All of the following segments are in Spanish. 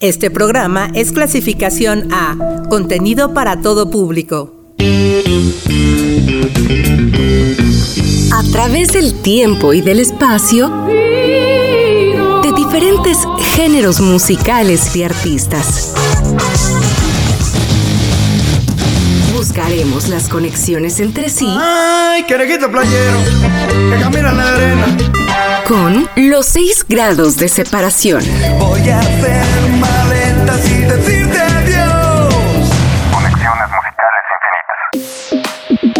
Este programa es clasificación A, contenido para todo público. A través del tiempo y del espacio, de diferentes géneros musicales y artistas. Buscaremos las conexiones entre sí. ¡Ay, querejito playero! Que camina en la arena. Con los seis grados de separación. Voy a hacer maletas y decirte adiós. Conexiones musicales infinitas.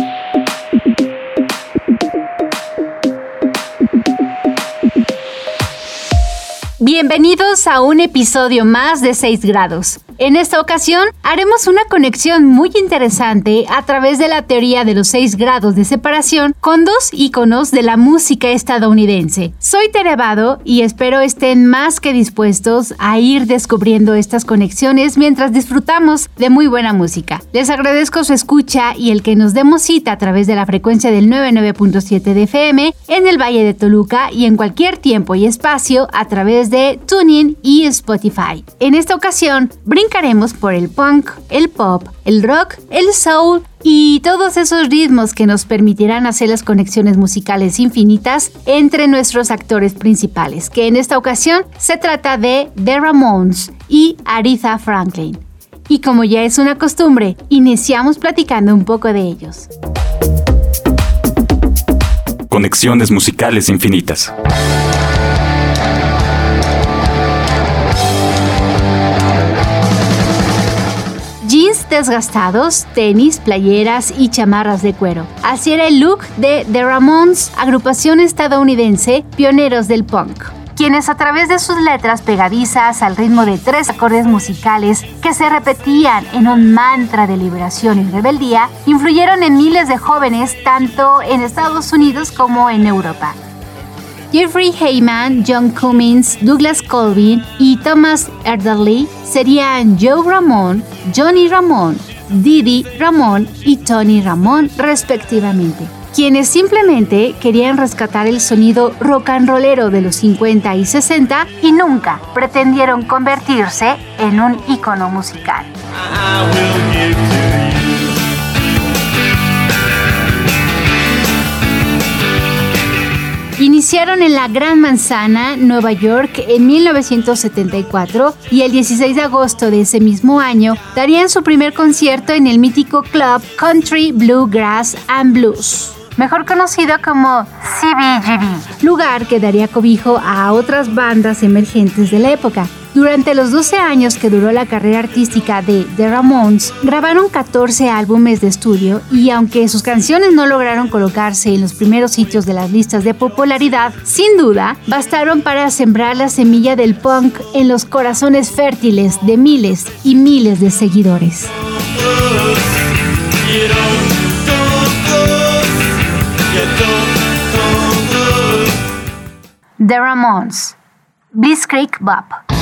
Bienvenidos a un episodio más de 6 grados. En esta ocasión haremos una conexión muy interesante a través de la teoría de los 6 grados de separación con dos íconos de la música estadounidense. Soy Terevado y espero estén más que dispuestos a ir descubriendo estas conexiones mientras disfrutamos de muy buena música. Les agradezco su escucha y el que nos demos cita a través de la frecuencia del 99.7 de FM en el Valle de Toluca y en cualquier tiempo y espacio a través de TuneIn y Spotify. En esta ocasión, brincaremos por el punk, el pop, el rock, el soul y todos esos ritmos que nos permitirán hacer las conexiones musicales infinitas entre nuestros actores principales, que en esta ocasión se trata de The Ramones y Aretha Franklin. Y como ya es una costumbre, iniciamos platicando un poco de ellos. Conexiones musicales infinitas. Desgastados, tenis, playeras y chamarras de cuero. Así era el look de The Ramones, agrupación estadounidense pioneros del punk quienes a través de sus letras pegadizas al ritmo de tres acordes musicales que se repetían en un mantra de liberación y rebeldía, influyeron en miles de jóvenes tanto en Estados Unidos como en Europa. Jeffrey Heyman, John Cummins, Douglas Colvin y Thomas Erdely serían Joe Ramón, Johnny Ramón, Didi Ramón y Tony Ramón respectivamente, quienes simplemente querían rescatar el sonido rock and rollero de los 50 y 60 y nunca pretendieron convertirse en un ícono musical. Iniciaron en la Gran Manzana, Nueva York, en 1974 y el 16 de agosto de ese mismo año darían su primer concierto en el mítico club Country Bluegrass and Blues. Mejor conocido como CBGB, lugar que daría cobijo a otras bandas emergentes de la época. Durante los 12 años que duró la carrera artística de The Ramones, grabaron 14 álbumes de estudio y aunque sus canciones no lograron colocarse en los primeros sitios de las listas de popularidad, sin duda bastaron para sembrar la semilla del punk en los corazones fértiles de miles y miles de seguidores. The Ramones, Blitzkrieg Bop.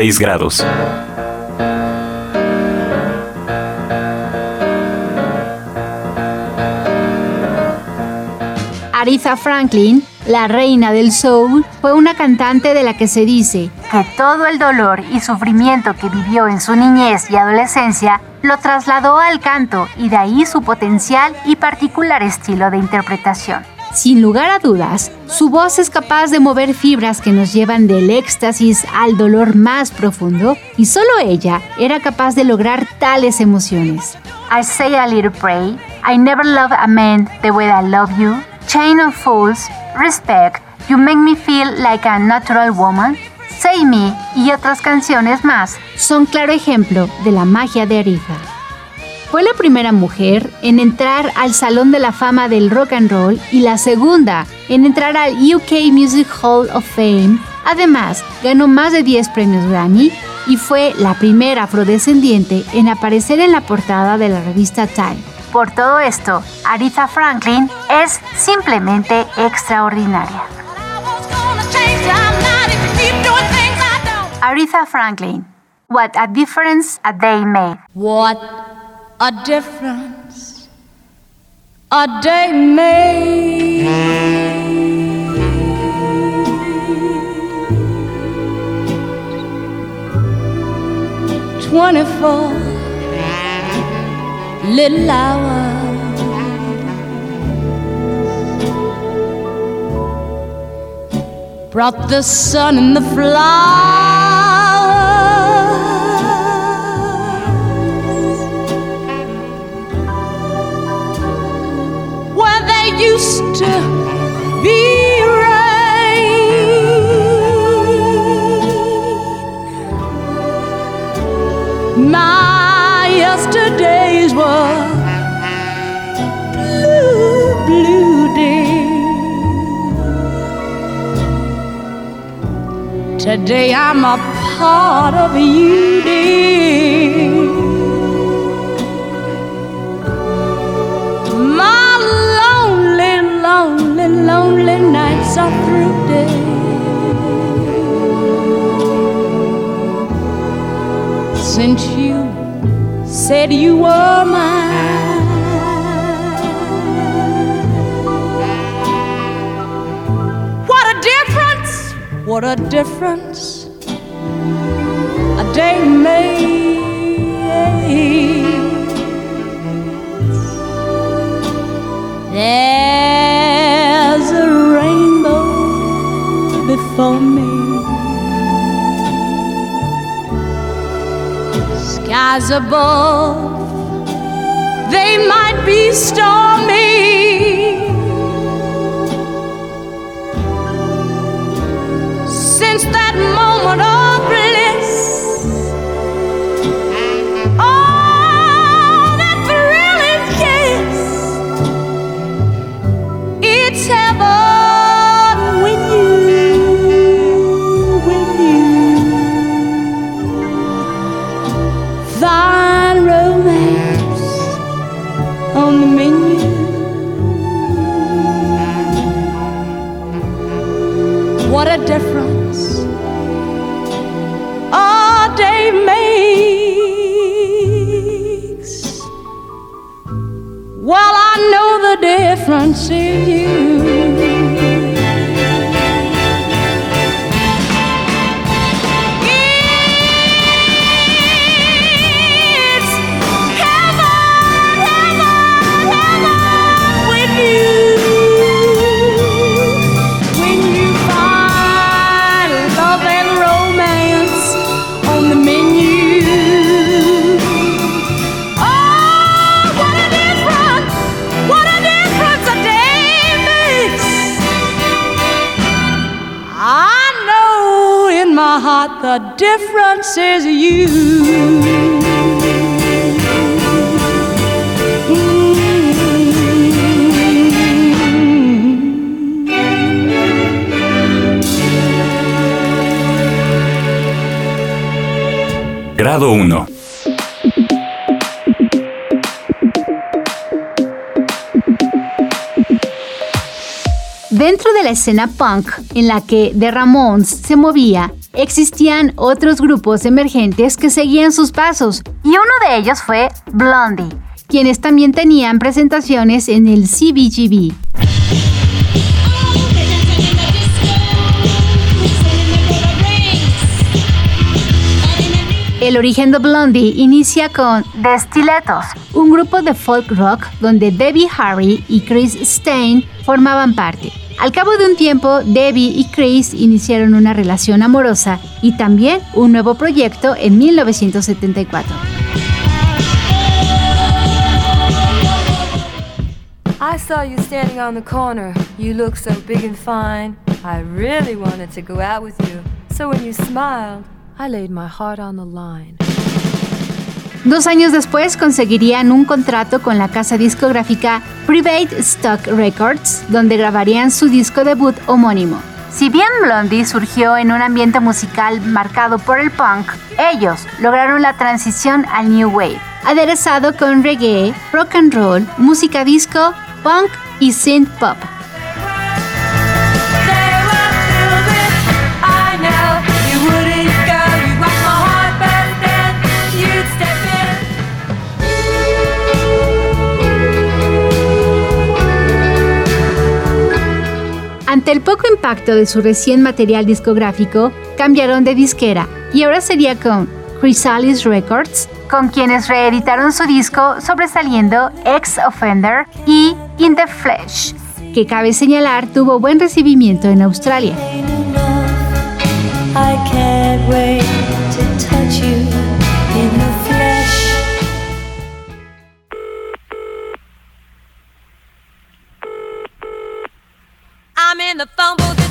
6 grados. Aretha Franklin, la reina del soul, fue una cantante de la que se dice que todo el dolor y sufrimiento que vivió en su niñez y adolescencia lo trasladó al canto y de ahí su potencial y particular estilo de interpretación. Sin lugar a dudas, su voz es capaz de mover fibras que nos llevan del éxtasis al dolor más profundo y solo ella era capaz de lograr tales emociones. I say a little pray, I never love a man the way I love you, Chain of Fools, Respect, You Make Me Feel Like a Natural Woman, Say Me y otras canciones más. Son claro ejemplo de la magia de Aretha. Fue la primera mujer en entrar al Salón de la Fama del Rock and Roll y la segunda en entrar al UK Music Hall of Fame. Además, ganó más de 10 premios Grammy y fue la primera afrodescendiente en aparecer en la portada de la revista Time. Por todo esto, Aretha Franklin es simplemente extraordinaria. Aretha Franklin, What a Difference a Day Made. What a difference a day made. Twenty-four little hours. Brought the sun and the flowers. To be. My yesterdays were blue, blue days. Today I'm a part of you, dear. Lonely, lonely nights are through. Since you said you were mine. What a difference! What a difference skies above, they might be stormy. Since that moment 1. Dentro de la escena punk en la que The Ramones se movía, existían otros grupos emergentes que seguían sus pasos, y uno de ellos fue Blondie, quienes también tenían presentaciones en el CBGB. El origen de Blondie inicia con The Stilettos, un grupo de folk rock donde Debbie Harry y Chris Stein formaban parte. Al cabo de un tiempo, Debbie y Chris iniciaron una relación amorosa y también un nuevo proyecto en 1974. I saw you standing on the corner. You look so big and fine. I really wanted to go out with you. So when you smiled, I laid my heart on the line. Dos años después conseguirían un contrato con la casa discográfica Private Stock Records, donde grabarían su disco debut homónimo. Si bien Blondie surgió en un ambiente musical marcado por el punk, ellos lograron la transición al new wave, aderezado con reggae, rock and roll, música disco, punk y synth pop. El poco impacto de su recién material discográfico, cambiaron de disquera y ahora sería con Chrysalis Records, con quienes reeditaron su disco sobresaliendo Ex Offender y In the Flesh, que cabe señalar tuvo buen recibimiento en Australia.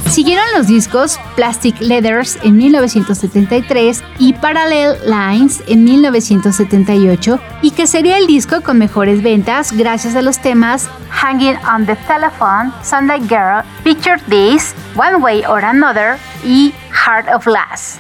Siguieron los discos Plastic Leathers en 1973 y Parallel Lines en 1978 y que sería el disco con mejores ventas gracias a los temas Hanging on the Telephone, Sunday Girl, Picture This, One Way or Another y Heart of Glass.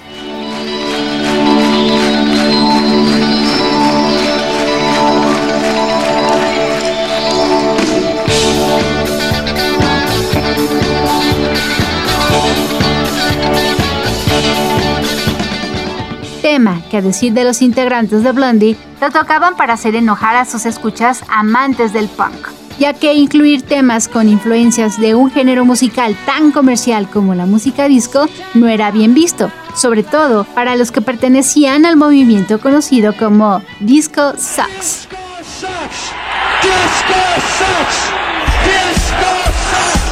Tema que a decir de los integrantes de Blondie, lo tocaban para hacer enojar a sus escuchas amantes del punk, ya que incluir temas con influencias de un género musical tan comercial como la música disco no era bien visto, sobre todo para los que pertenecían al movimiento conocido como Disco Sucks. Disco sucks. Disco sucks.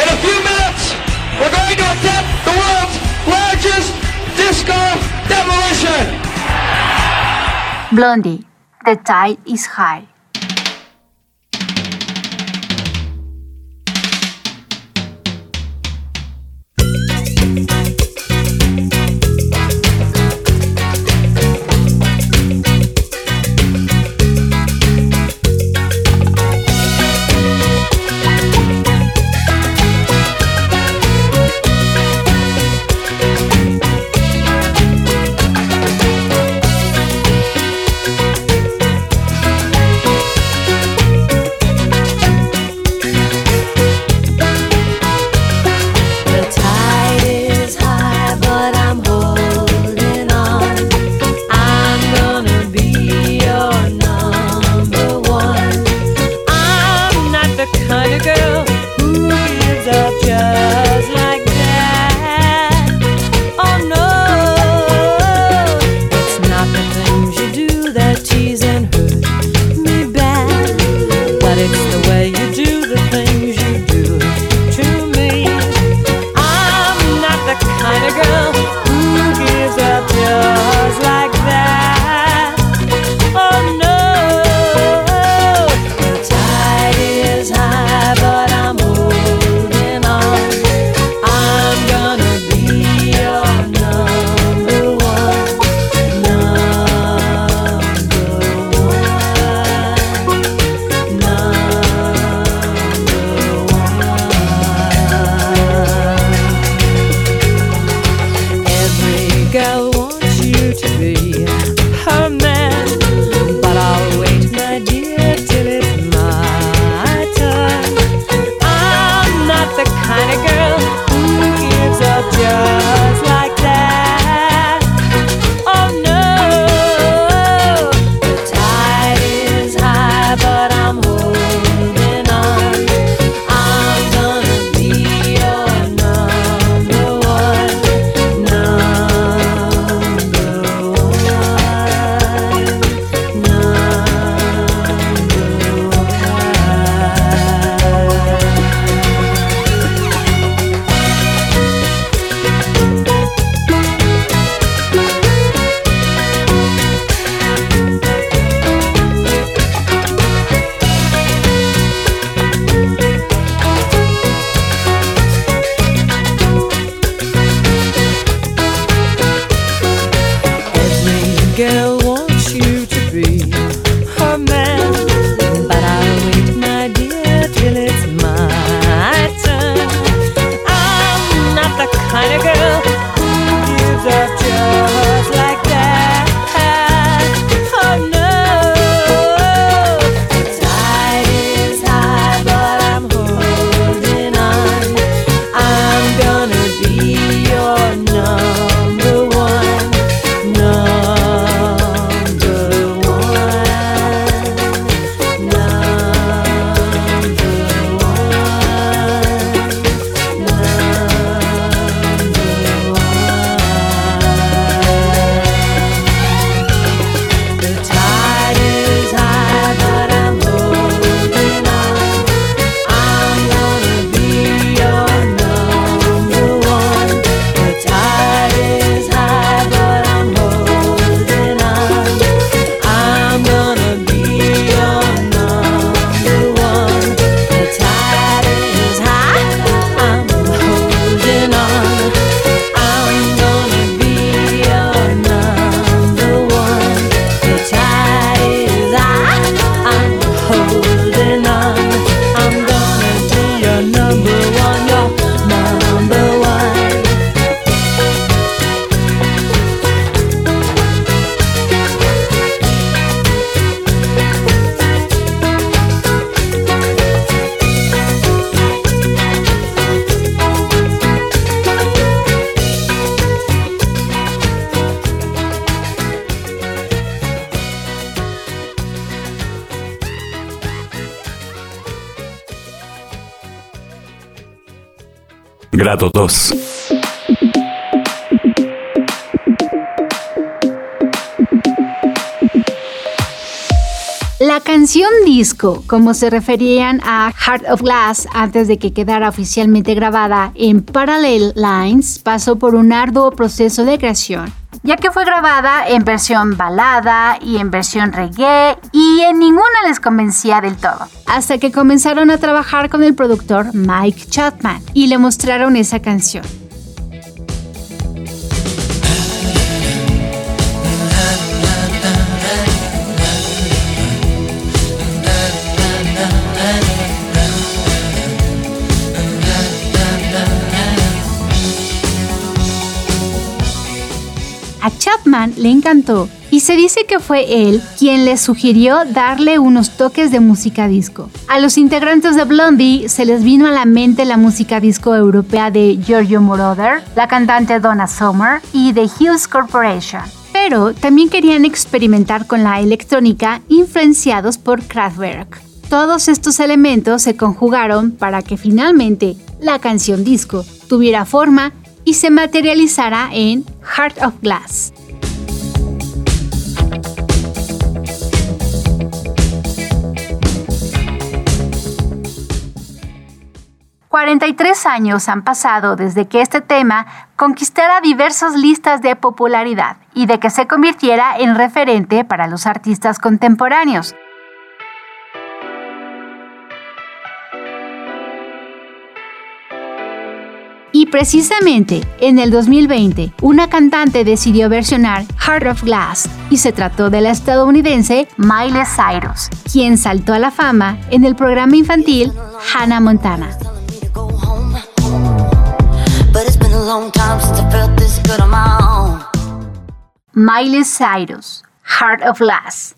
In a few minutes, we're going to attempt the world's largest disco demolition. Blondie, The Tide is High. Grado 2. La canción disco, como se referían a Heart of Glass antes de que quedara oficialmente grabada en Parallel Lines, pasó por un arduo proceso de creación, ya que fue grabada en versión balada y en versión reggae y en ninguna les convencía del todo. Hasta que comenzaron a trabajar con el productor Mike Chapman y le mostraron esa canción. Chapman le encantó y se dice que fue él quien le sugirió darle unos toques de música disco. A los integrantes de Blondie se les vino a la mente la música disco europea de Giorgio Moroder, la cantante Donna Summer y The Hughes Corporation. Pero también querían experimentar con la electrónica influenciados por Kraftwerk. Todos estos elementos se conjugaron para que finalmente la canción disco tuviera forma y se materializará en Heart of Glass. ...43 años han pasado desde que este tema conquistara diversas listas de popularidad y de que se convirtiera en referente para los artistas contemporáneos. Y precisamente en el 2020, una cantante decidió versionar Heart of Glass y se trató de la estadounidense Miley Cyrus, quien saltó a la fama en el programa infantil Hannah Montana. Miley Cyrus, Heart of Glass.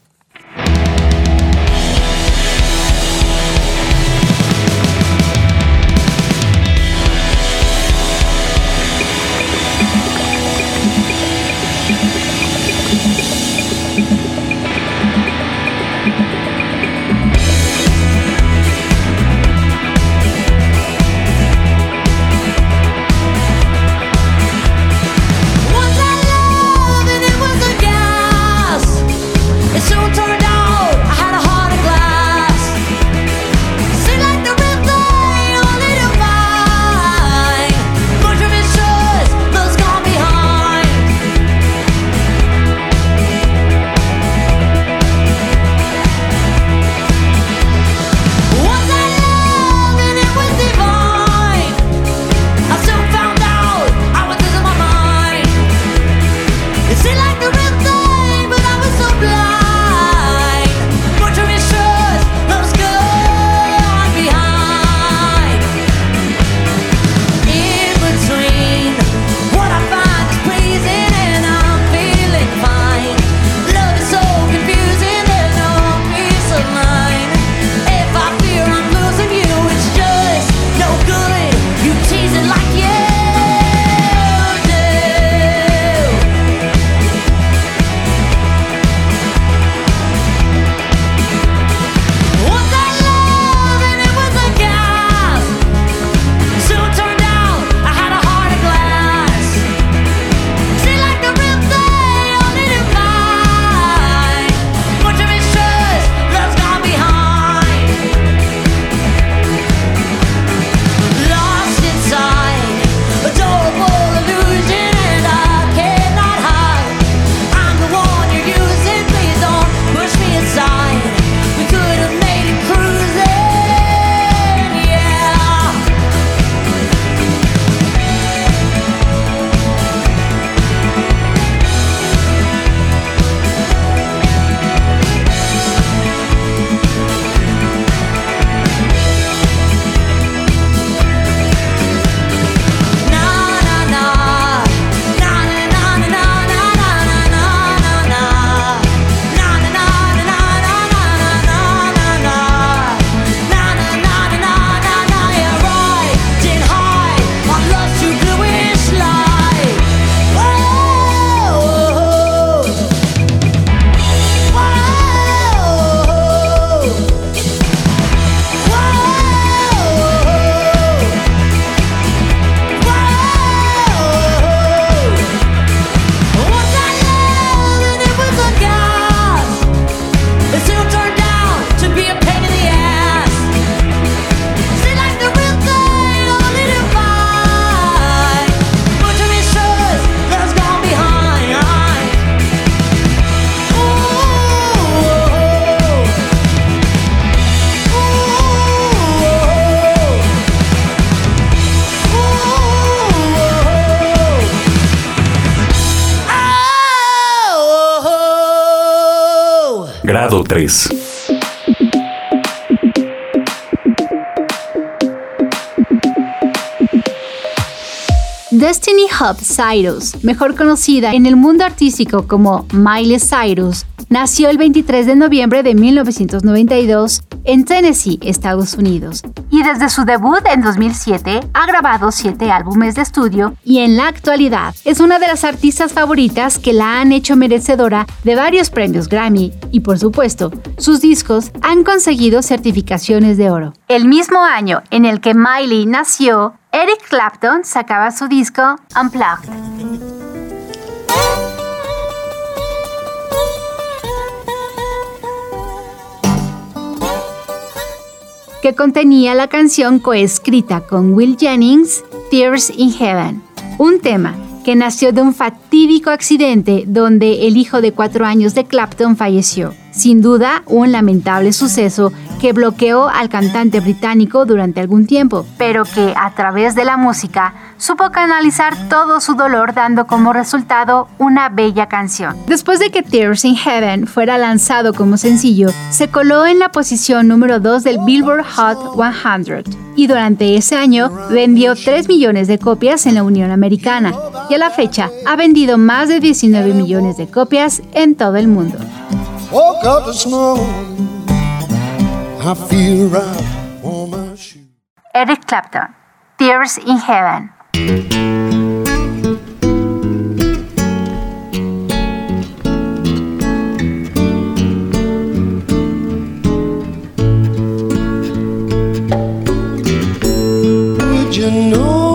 3. Destiny Hub Cyrus, mejor conocida en el mundo artístico como Miley Cyrus, nació el 23 de noviembre de 1992 en Tennessee, Estados Unidos, y desde su debut en 2007 ha grabado siete álbumes de estudio y en la actualidad es una de las artistas favoritas que la han hecho merecedora de varios premios Grammy y por supuesto, sus discos han conseguido certificaciones de oro. El mismo año en el que Miley nació, Eric Clapton sacaba su disco Unplugged. Contenía la canción coescrita con Will Jennings, Tears in Heaven, un tema que nació de un fatídico accidente donde el hijo de cuatro años de Clapton falleció. Sin duda, un lamentable suceso que bloqueó al cantante británico durante algún tiempo, pero que a través de la música supo canalizar todo su dolor dando como resultado una bella canción. Después de que Tears in Heaven fuera lanzado como sencillo, se coló en la posición número 2 del Billboard Hot 100 y durante ese año vendió 3 millones de copias en la Unión Americana y a la fecha ha vendido más de 19 millones de copias en todo el mundo. Woke up this morning, I feel right on my shoe. Eric Clapton, Tears in Heaven. Would you know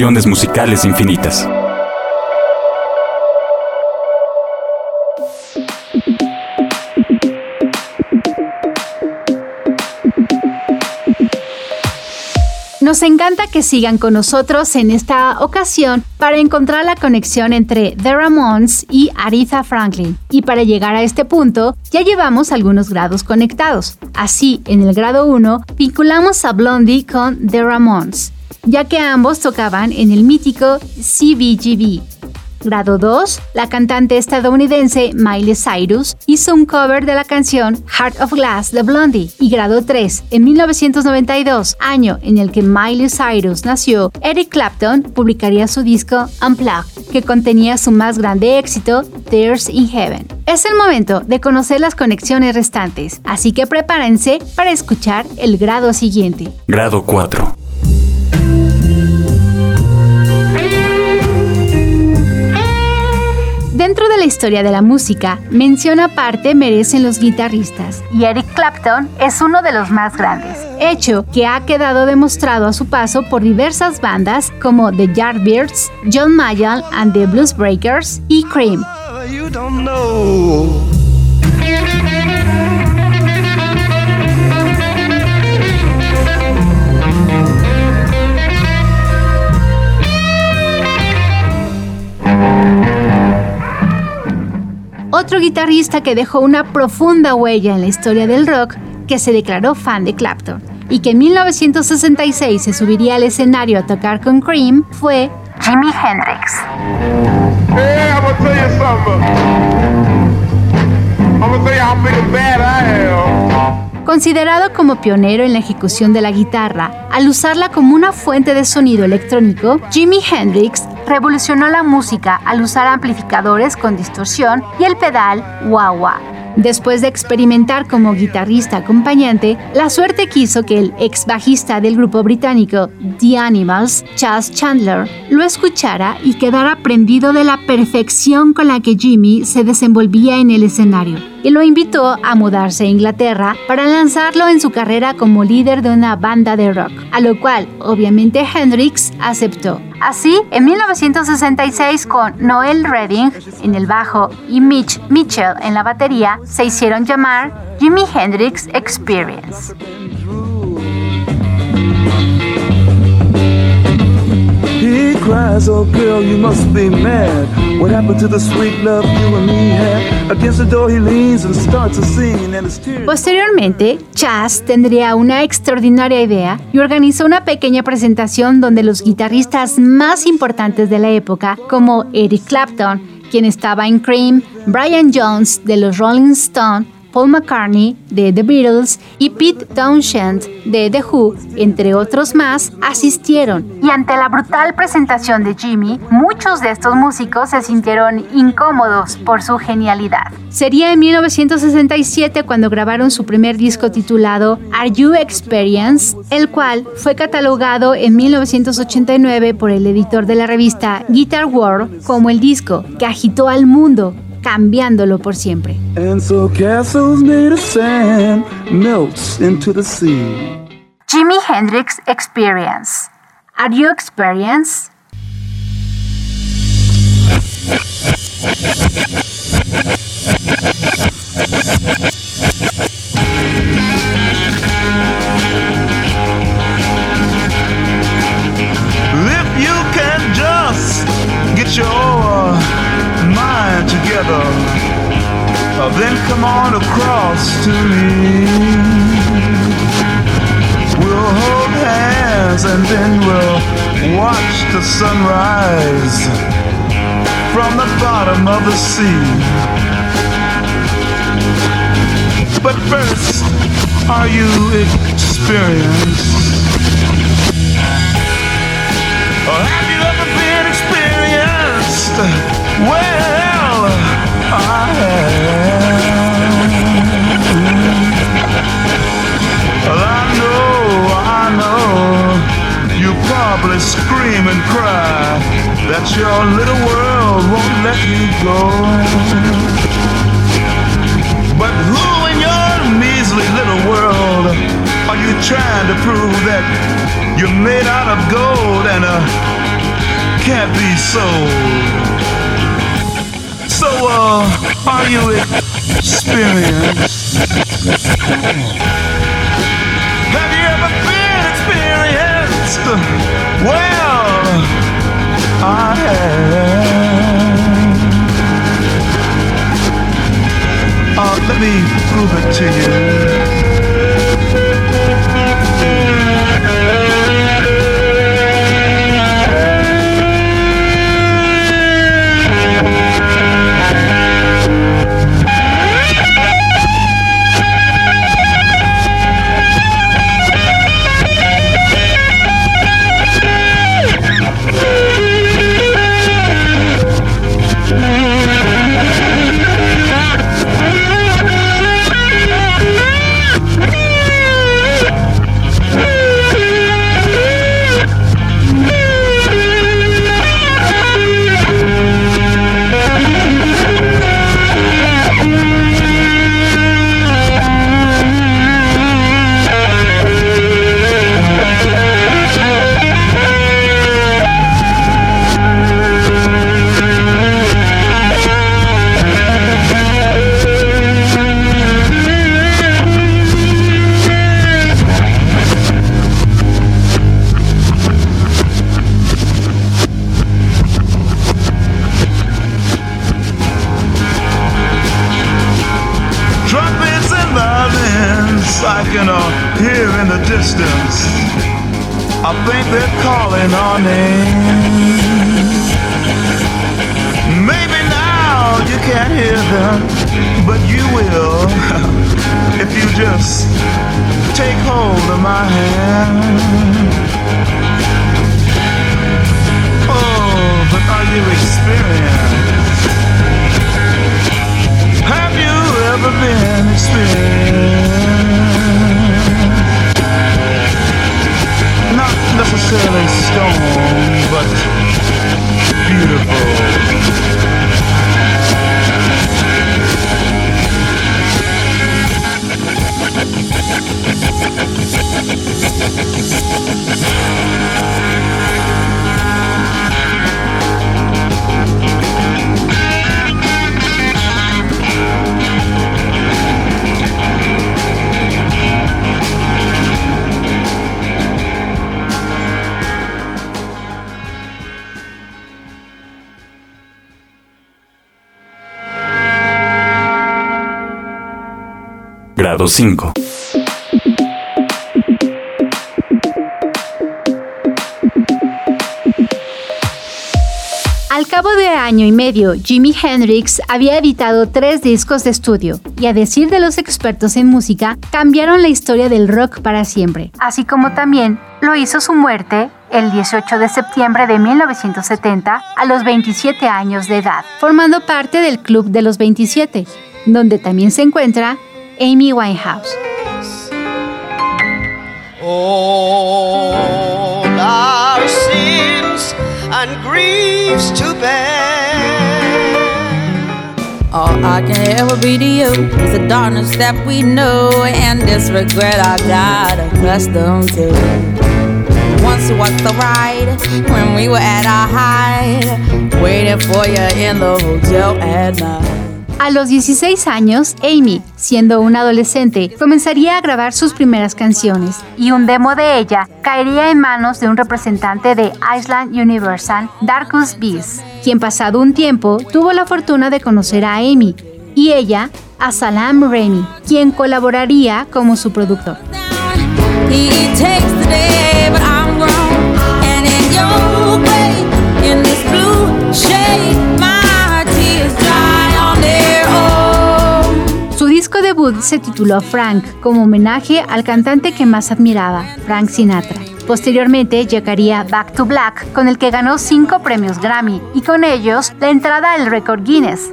Musicales infinitas. Nos encanta que sigan con nosotros en esta ocasión para encontrar la conexión entre The Ramones y Aretha Franklin. Y para llegar a este punto, ya llevamos algunos grados conectados. Así, en el grado 1, vinculamos a Blondie con The Ramones, ya que ambos tocaban en el mítico CBGB. Grado 2, la cantante estadounidense Miley Cyrus hizo un cover de la canción Heart of Glass de Blondie. Y grado 3, en 1992, año en el que Miley Cyrus nació, Eric Clapton publicaría su disco Unplugged, que contenía su más grande éxito, Tears in Heaven. Es el momento de conocer las conexiones restantes, así que prepárense para escuchar el grado siguiente. Grado 4. La historia de la música, mención aparte merecen los guitarristas, y Eric Clapton es uno de los más grandes, hecho que ha quedado demostrado a su paso por diversas bandas como The Yardbirds, John Mayall and the Blues Breakers y Cream. Otro guitarrista que dejó una profunda huella en la historia del rock, que se declaró fan de Clapton y que en 1966 se subiría al escenario a tocar con Cream, fue Jimi Hendrix. Hey, Considerado como pionero en la ejecución de la guitarra, al usarla como una fuente de sonido electrónico, Jimi Hendrix revolucionó la música al usar amplificadores con distorsión y el pedal wah-wah. Después de experimentar como guitarrista acompañante, la suerte quiso que el ex bajista del grupo británico The Animals, Chas Chandler, lo escuchara y quedara prendido de la perfección con la que Jimmy se desenvolvía en el escenario, y lo invitó a mudarse a Inglaterra para lanzarlo en su carrera como líder de una banda de rock, a lo cual obviamente Hendrix aceptó. Así, en 1966 con Noel Redding en el bajo y Mitch Mitchell en la batería, se hicieron llamar Jimi Hendrix Experience. He cries, oh girl, you must be mad. What happened to the sweet love you and me had? Against the door he leans and starts to sing, and his tears. Posteriormente, Chas tendría una extraordinaria idea y organizó una pequeña presentación donde los guitarristas más importantes de la época, como Eric Clapton, quien estaba en Cream, Brian Jones de los Rolling Stones, Paul McCartney de The Beatles y Pete Townshend de The Who, entre otros más, asistieron. Y ante la brutal presentación de Jimmy, muchos de estos músicos se sintieron incómodos por su genialidad. Sería en 1967 cuando grabaron su primer disco titulado Are You Experienced, el cual fue catalogado en 1989 por el editor de la revista Guitar World como el disco que agitó al mundo cambiándolo por siempre. And so castles made of sand melts into the sea. Jimi Hendrix Experience. Are you experienced? If you can just get your mind together, Then come on across to me. We'll hold hands and then we'll watch the sunrise from the bottom of the sea. But first, are you experienced? Or have you ever been experienced? Well, scream and cry that your little world won't let you go. But who in your measly little world are you trying to prove that you're made out of gold and uh, can't be sold? Uh, are you experienced? Have you ever been experienced? Well, I have. Uh, let me prove it to Trumpets necessarily stone, but beautiful. Grado 5. Al cabo de año y medio, Jimi Hendrix había editado tres discos de estudio y a decir de los expertos en música, cambiaron la historia del rock para siempre, así como también lo hizo su muerte el 18 de septiembre de 1970 a los 27 años de edad, formando parte del Club de los 27, donde también se encuentra Amy Winehouse. all our sins and griefs to bear. All I can ever be to you is the darkness that we know and this regret I got accustomed to. Once was the ride when we were at our height, waiting for you in the hotel at night. A los 16 años, Amy, siendo una adolescente, comenzaría a grabar sus primeras canciones y un demo de ella caería en manos de un representante de Island Universal, Darkus Beast, quien pasado un tiempo tuvo la fortuna de conocer a Amy y ella a Salam Remy, quien colaboraría como su productor. Disco debut se tituló Frank, como homenaje al cantante que más admiraba, Frank Sinatra. Posteriormente llegaría Back to Black, con el que ganó cinco premios Grammy y con ellos la entrada al récord Guinness.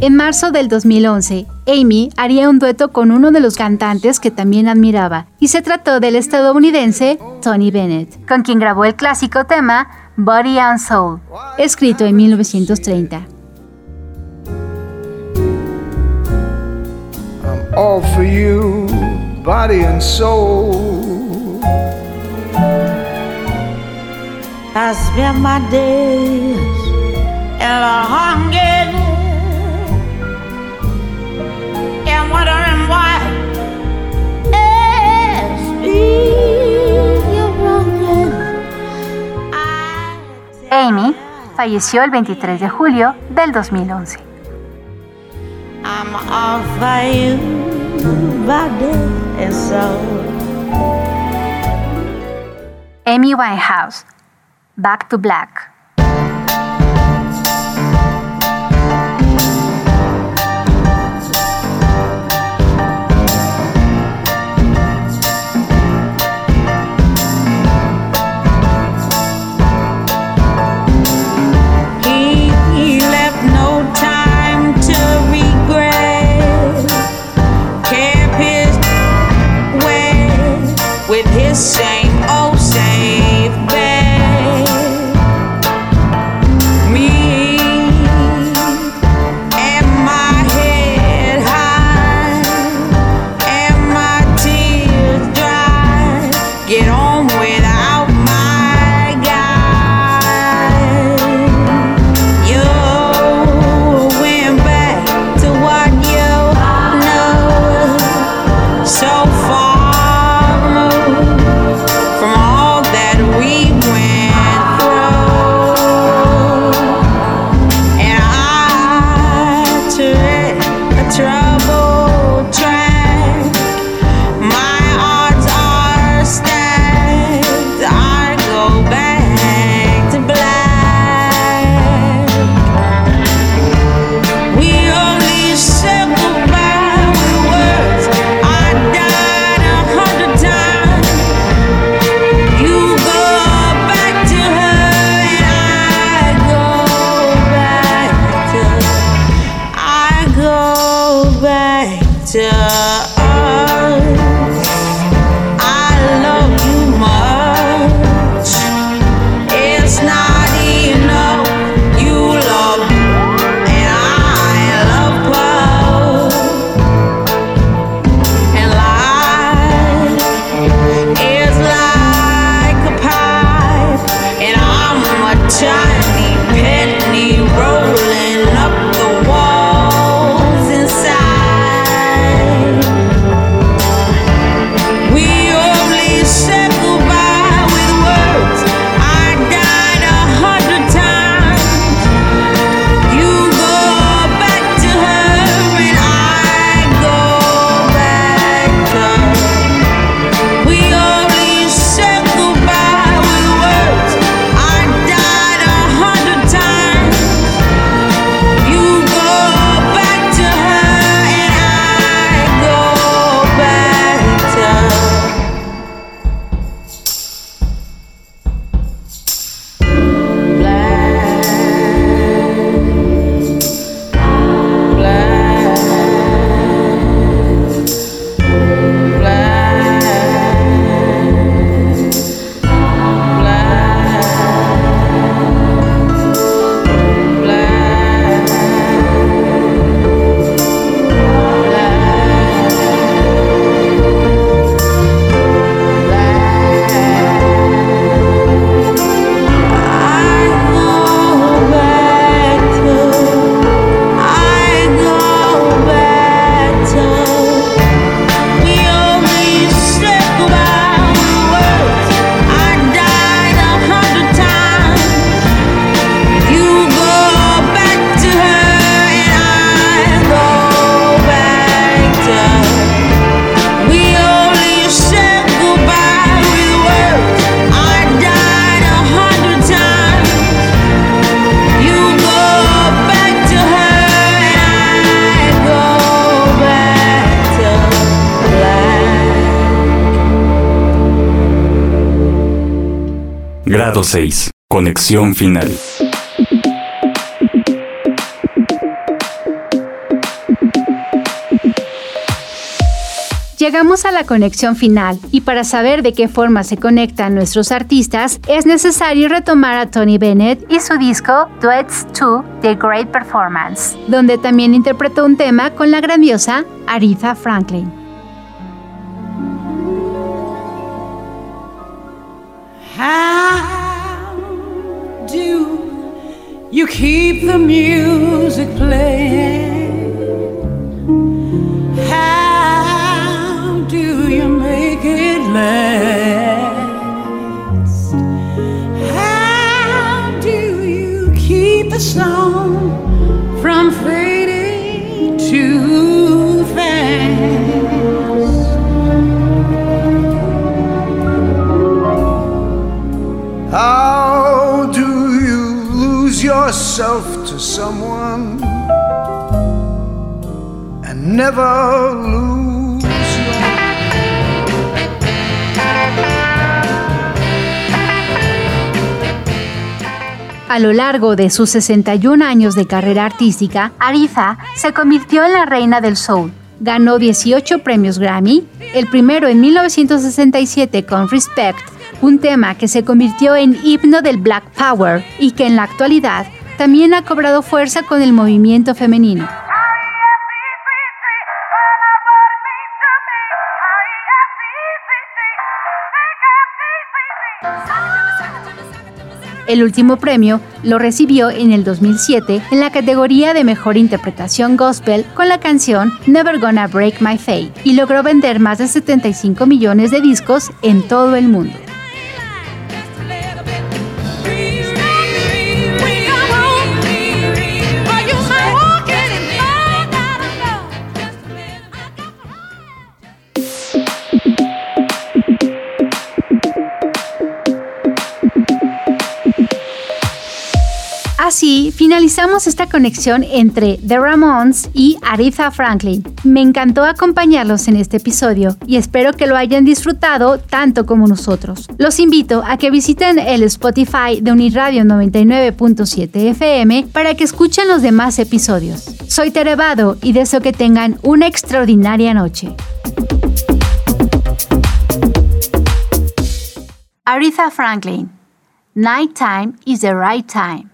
En marzo del 2011, Amy haría un dueto con uno de los cantantes que también admiraba, y se trató del estadounidense Tony Bennett, con quien grabó el clásico tema Body and Soul, escrito en 1930. I'm all for you, body and soul. I spend my days in a hunger Amy falleció el 23 de julio del 2011. I'm all for you, body and soul. Amy Winehouse, Back to Black. Grado 6. Conexión final. Llegamos a la conexión final y para saber de qué forma se conectan nuestros artistas es necesario retomar a Tony Bennett y su disco Duets 2 The Great Performance, donde también interpretó un tema con la grandiosa Aretha Franklin. How do you keep the music playing? How do you make it last? To someone and never lose A lo largo de sus 61 años de carrera artística, Aretha se convirtió en la reina del soul. Ganó 18 premios Grammy, el primero en 1967 con Respect, un tema que se convirtió en himno del Black Power y que en la actualidad también ha cobrado fuerza con el movimiento femenino. El último premio lo recibió en el 2007 en la categoría de Mejor Interpretación Gospel con la canción Never Gonna Break My Faith y logró vender más de 75 millones de discos en todo el mundo. Así finalizamos esta conexión entre The Ramones y Aretha Franklin. Me encantó acompañarlos en este episodio y espero que lo hayan disfrutado tanto como nosotros. Los invito a que visiten el Spotify de Uniradio 99.7 FM para que escuchen los demás episodios. Soy Terevado y deseo que tengan una extraordinaria noche. Aretha Franklin. Nighttime is the right time.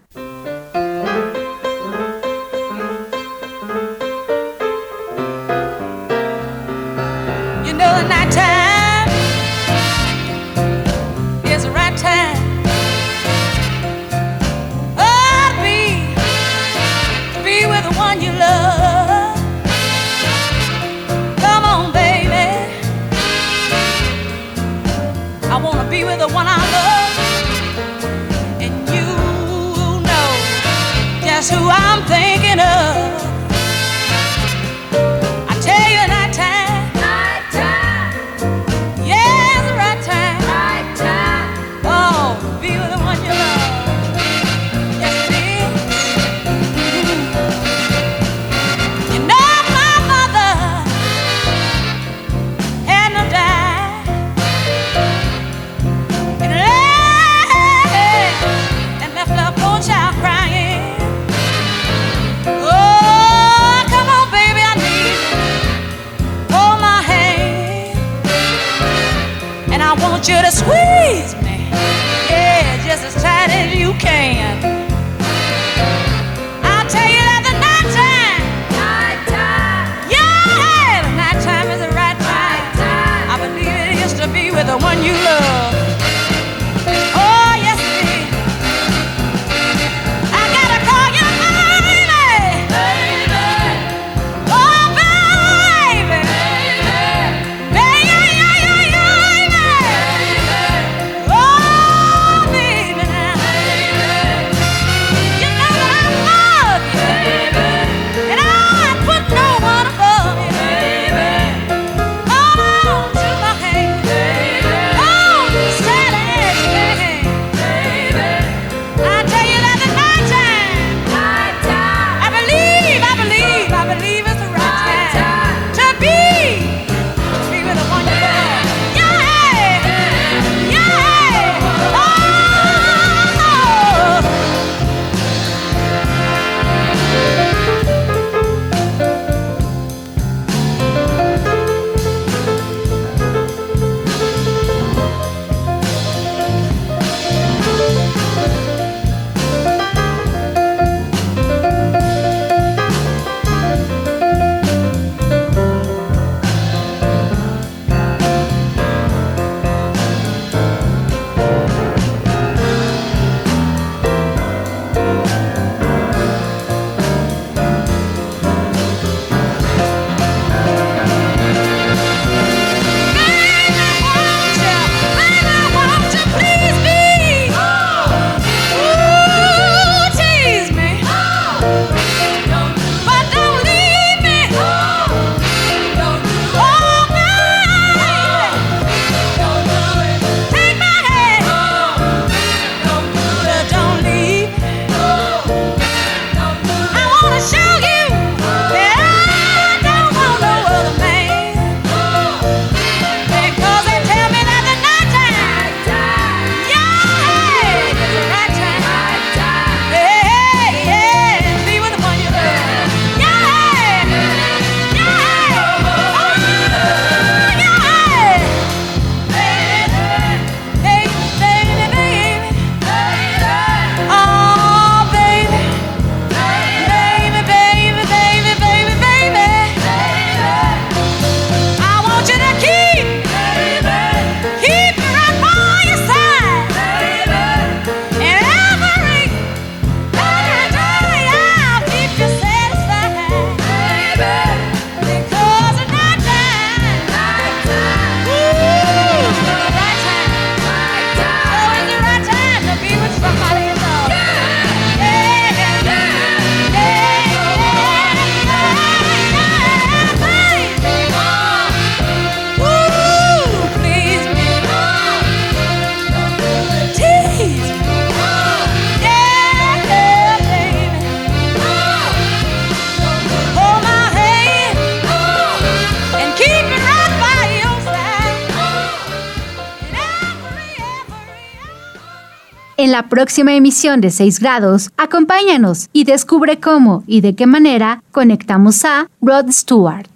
la próxima emisión de 6 grados, acompáñanos y descubre cómo y de qué manera conectamos a Rod Stewart.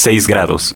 6 grados.